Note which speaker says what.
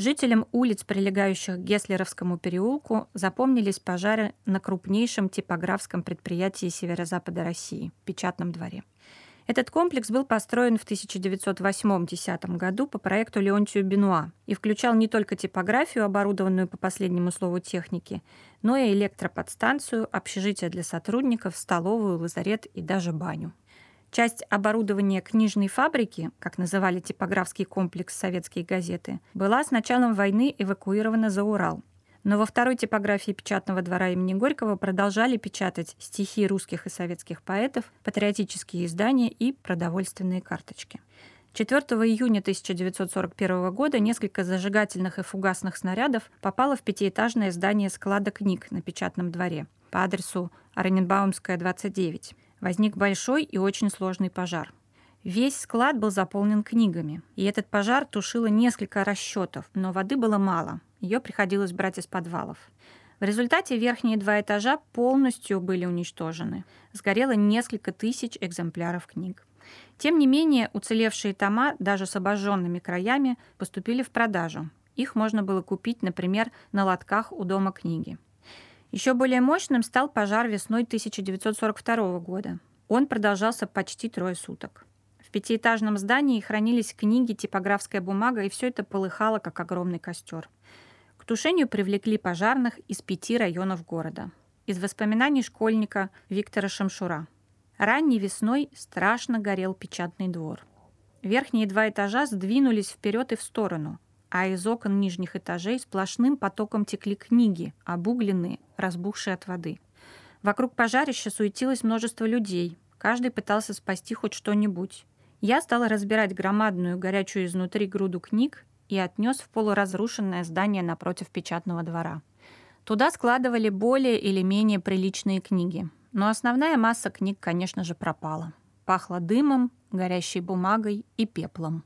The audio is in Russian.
Speaker 1: Жителям улиц, прилегающих к Геслеровскому переулку, запомнились пожары на крупнейшем типографском предприятии северо-запада России – Печатном дворе. Этот комплекс был построен в 1908-10 году по проекту Леонтию Бенуа и включал не только типографию, оборудованную по последнему слову техники, но и электроподстанцию, общежитие для сотрудников, столовую, лазарет и даже баню. Часть оборудования книжной фабрики, как называли типографский комплекс советские газеты, была с началом войны эвакуирована за Урал. Но во второй типографии печатного двора имени Горького продолжали печатать стихи русских и советских поэтов, патриотические издания и продовольственные карточки. 4 июня 1941 года несколько зажигательных и фугасных снарядов попало в пятиэтажное здание склада книг на печатном дворе по адресу Оренбаумская, 29 возник большой и очень сложный пожар. Весь склад был заполнен книгами, и этот пожар тушило несколько расчетов, но воды было мало, ее приходилось брать из подвалов. В результате верхние два этажа полностью были уничтожены. Сгорело несколько тысяч экземпляров книг. Тем не менее, уцелевшие тома, даже с обожженными краями, поступили в продажу. Их можно было купить, например, на лотках у Дома книги. Еще более мощным стал пожар весной 1942 года. Он продолжался почти трое суток. В пятиэтажном здании хранились книги, типографская бумага, и все это полыхало, как огромный костер. К тушению привлекли пожарных из пяти районов города. Из воспоминаний школьника Виктора Шамшура. Ранней весной страшно горел печатный двор. Верхние два этажа сдвинулись вперед и в сторону – а из окон нижних этажей сплошным потоком текли книги, обугленные, разбухшие от воды. Вокруг пожарища суетилось множество людей. Каждый пытался спасти хоть что-нибудь. Я стала разбирать громадную, горячую изнутри груду книг и отнес в полуразрушенное здание напротив печатного двора. Туда складывали более или менее приличные книги. Но основная масса книг, конечно же, пропала. Пахло дымом, горящей бумагой и пеплом.